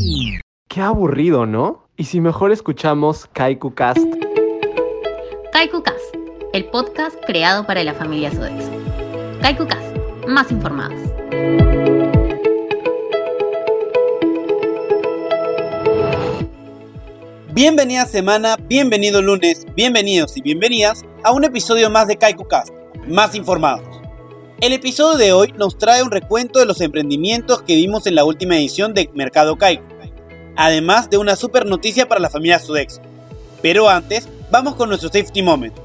Mm. Qué aburrido, ¿no? Y si mejor escuchamos Kaiku Cast. Kaiku Cast, el podcast creado para la familia Sodexo. Kaiku Cast, más informados. Bienvenida semana, bienvenido lunes, bienvenidos y bienvenidas a un episodio más de Kaiku Cast, más informados. El episodio de hoy nos trae un recuento de los emprendimientos que vimos en la última edición de Mercado Kaiku, además de una super noticia para la familia Sodexo. Pero antes, vamos con nuestro safety moment.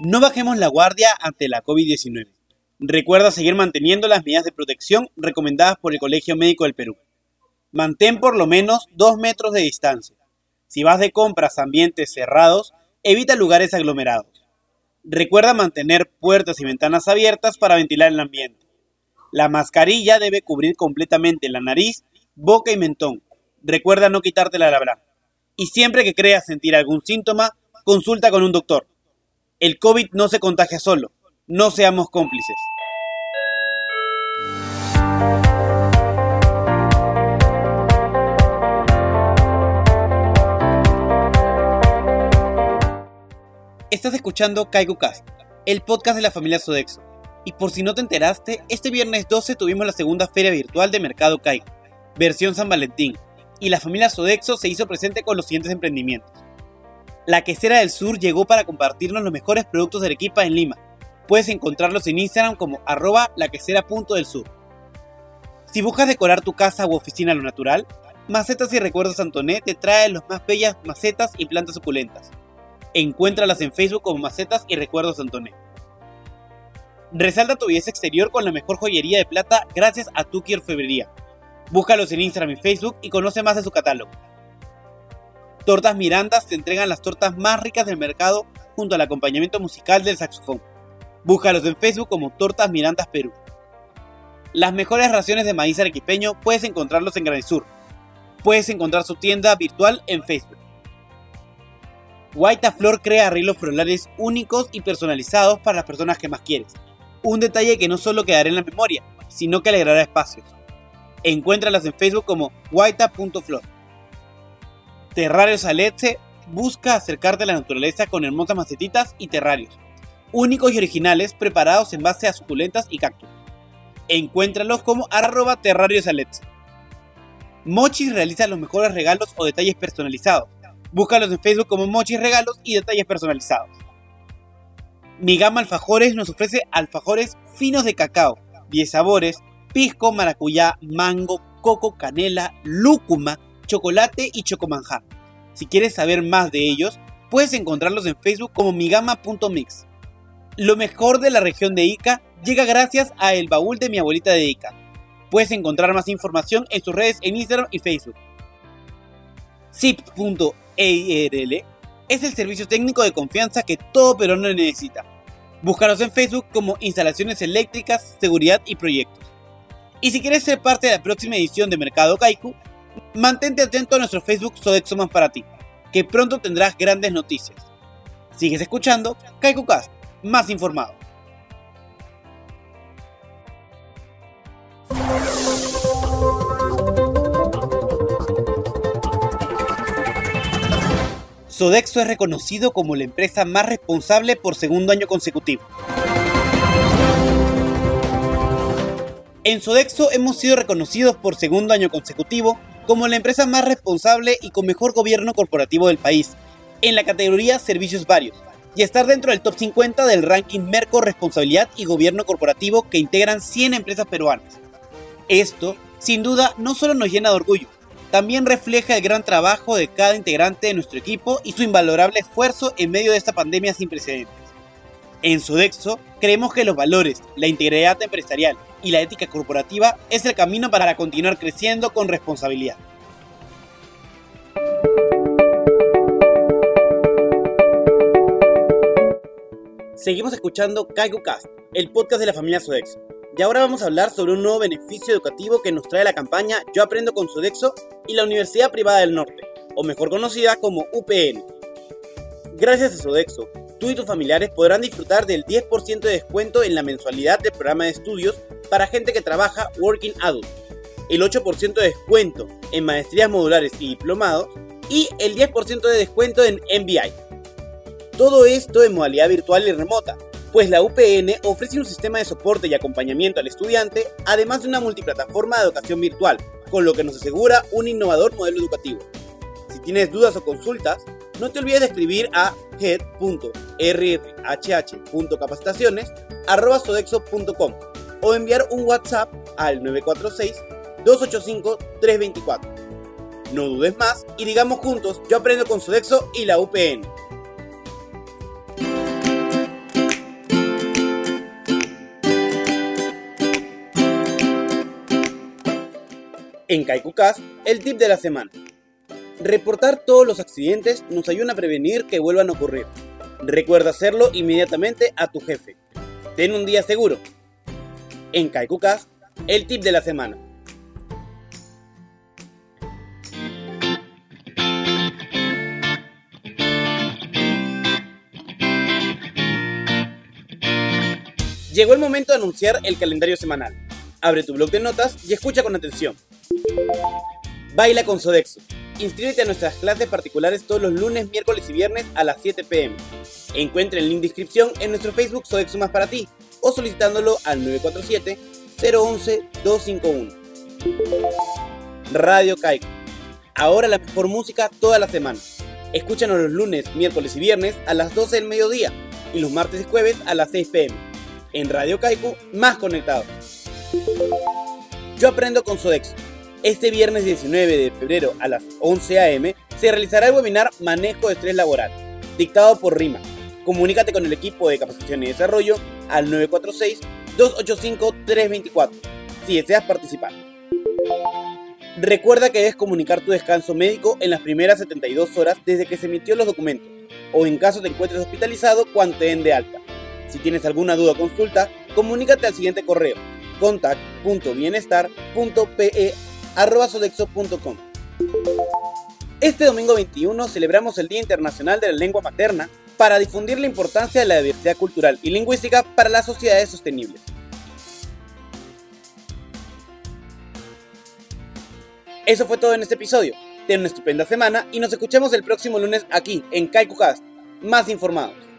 No bajemos la guardia ante la COVID-19. Recuerda seguir manteniendo las medidas de protección recomendadas por el Colegio Médico del Perú. Mantén por lo menos 2 metros de distancia. Si vas de compras a ambientes cerrados, evita lugares aglomerados. Recuerda mantener puertas y ventanas abiertas para ventilar el ambiente. La mascarilla debe cubrir completamente la nariz, boca y mentón. Recuerda no quitártela al hablar. Y siempre que creas sentir algún síntoma, consulta con un doctor. El COVID no se contagia solo. No seamos cómplices. Estás escuchando KaikuCast, el podcast de la familia Sodexo. Y por si no te enteraste, este viernes 12 tuvimos la segunda feria virtual de Mercado Kaiku, versión San Valentín, y la familia Sodexo se hizo presente con los siguientes emprendimientos. La Quesera del Sur llegó para compartirnos los mejores productos de Arequipa en Lima. Puedes encontrarlos en Instagram como arroba laquesera.del-sur. Si buscas decorar tu casa u oficina a lo natural, Macetas y Recuerdos Antoné te trae las más bellas macetas y plantas suculentas. Encuéntralas en Facebook como Macetas y Recuerdos Antoné. Resalta tu belleza exterior con la mejor joyería de plata gracias a Tuki Orfebrería. Búscalos en Instagram y Facebook y conoce más de su catálogo. Tortas Mirandas te entregan las tortas más ricas del mercado junto al acompañamiento musical del saxofón. Búscalos en Facebook como Tortas Mirandas Perú. Las mejores raciones de maíz arequipeño puedes encontrarlos en Sur. Puedes encontrar su tienda virtual en Facebook. White Flor crea arreglos florales únicos y personalizados para las personas que más quieres. Un detalle que no solo quedará en la memoria, sino que alegrará espacios. Encuéntralas en Facebook como white.flor. Terrarios Aletze busca acercarte a la naturaleza con hermosas macetitas y terrarios, únicos y originales preparados en base a suculentas y cactus. Encuéntralos como arroba terrarios Aletze. Mochis realiza los mejores regalos o detalles personalizados. Búscalos en Facebook como Mochis Regalos y Detalles Personalizados. Mi gama Alfajores nos ofrece alfajores finos de cacao, 10 sabores, pisco, maracuyá, mango, coco, canela, lúcuma, chocolate y chocomanjar. Si quieres saber más de ellos, puedes encontrarlos en Facebook como migama.mix. Lo mejor de la región de Ica llega gracias a El Baúl de mi abuelita de Ica. Puedes encontrar más información en sus redes en Instagram y Facebook. zip.eirl es el servicio técnico de confianza que todo peruano necesita. Búscalos en Facebook como Instalaciones Eléctricas, Seguridad y Proyectos. Y si quieres ser parte de la próxima edición de Mercado Kaiku, mantente atento a nuestro Facebook Sodexo más para ti, que pronto tendrás grandes noticias. Sigues escuchando KaikuCast, más informado. Sodexo es reconocido como la empresa más responsable por segundo año consecutivo. En Sodexo hemos sido reconocidos por segundo año consecutivo como la empresa más responsable y con mejor gobierno corporativo del país, en la categoría Servicios Varios, y estar dentro del top 50 del ranking Merco Responsabilidad y Gobierno Corporativo que integran 100 empresas peruanas. Esto, sin duda, no solo nos llena de orgullo, también refleja el gran trabajo de cada integrante de nuestro equipo y su invalorable esfuerzo en medio de esta pandemia sin precedentes. En Sodexo, creemos que los valores, la integridad empresarial y la ética corporativa es el camino para continuar creciendo con responsabilidad. Seguimos escuchando KaikuCast, el podcast de la familia Sodexo. Y ahora vamos a hablar sobre un nuevo beneficio educativo que nos trae la campaña Yo aprendo con Sodexo y la Universidad Privada del Norte, o mejor conocida como UPN. Gracias a Sodexo, tú y tus familiares podrán disfrutar del 10% de descuento en la mensualidad del programa de estudios para gente que trabaja Working Adult, el 8% de descuento en maestrías modulares y diplomados y el 10% de descuento en MBI. Todo esto en modalidad virtual y remota, pues la UPN ofrece un sistema de soporte y acompañamiento al estudiante, además de una multiplataforma de educación virtual, con lo que nos asegura un innovador modelo educativo. Si tienes dudas o consultas, no te olvides de escribir a head.rrhh.capacitaciones.sodexo.com o enviar un WhatsApp al 946-285-324. No dudes más y digamos juntos, yo aprendo con Sodexo y la UPN. En KaikuCast, el tip de la semana. Reportar todos los accidentes nos ayuda a prevenir que vuelvan a ocurrir. Recuerda hacerlo inmediatamente a tu jefe. Ten un día seguro. En KaikuCast, el tip de la semana. Llegó el momento de anunciar el calendario semanal. Abre tu blog de notas y escucha con atención. Baila con Sodexo. Inscríbete a nuestras clases particulares todos los lunes, miércoles y viernes a las 7 pm. Encuentra el link de inscripción en nuestro Facebook Sodexo Más para ti o solicitándolo al 947-011-251. Radio Caico. Ahora la música toda la semana. Escúchanos los lunes, miércoles y viernes a las 12 del mediodía y los martes y jueves a las 6 pm. En Radio Caico, más conectados. Yo aprendo con Sodexo este viernes 19 de febrero a las 11 a.m. se realizará el webinar Manejo de Estrés Laboral, dictado por RIMA. Comunícate con el equipo de capacitación y desarrollo al 946-285-324 si deseas participar. Recuerda que debes comunicar tu descanso médico en las primeras 72 horas desde que se emitió los documentos, o en caso te encuentres hospitalizado cuando te den de alta. Si tienes alguna duda o consulta, comunícate al siguiente correo contact.bienestar.pe sodexo.com. Este domingo 21 celebramos el Día Internacional de la Lengua Materna para difundir la importancia de la diversidad cultural y lingüística para las sociedades sostenibles. Eso fue todo en este episodio. Ten una estupenda semana y nos escuchamos el próximo lunes aquí en KaikuCast, más informados.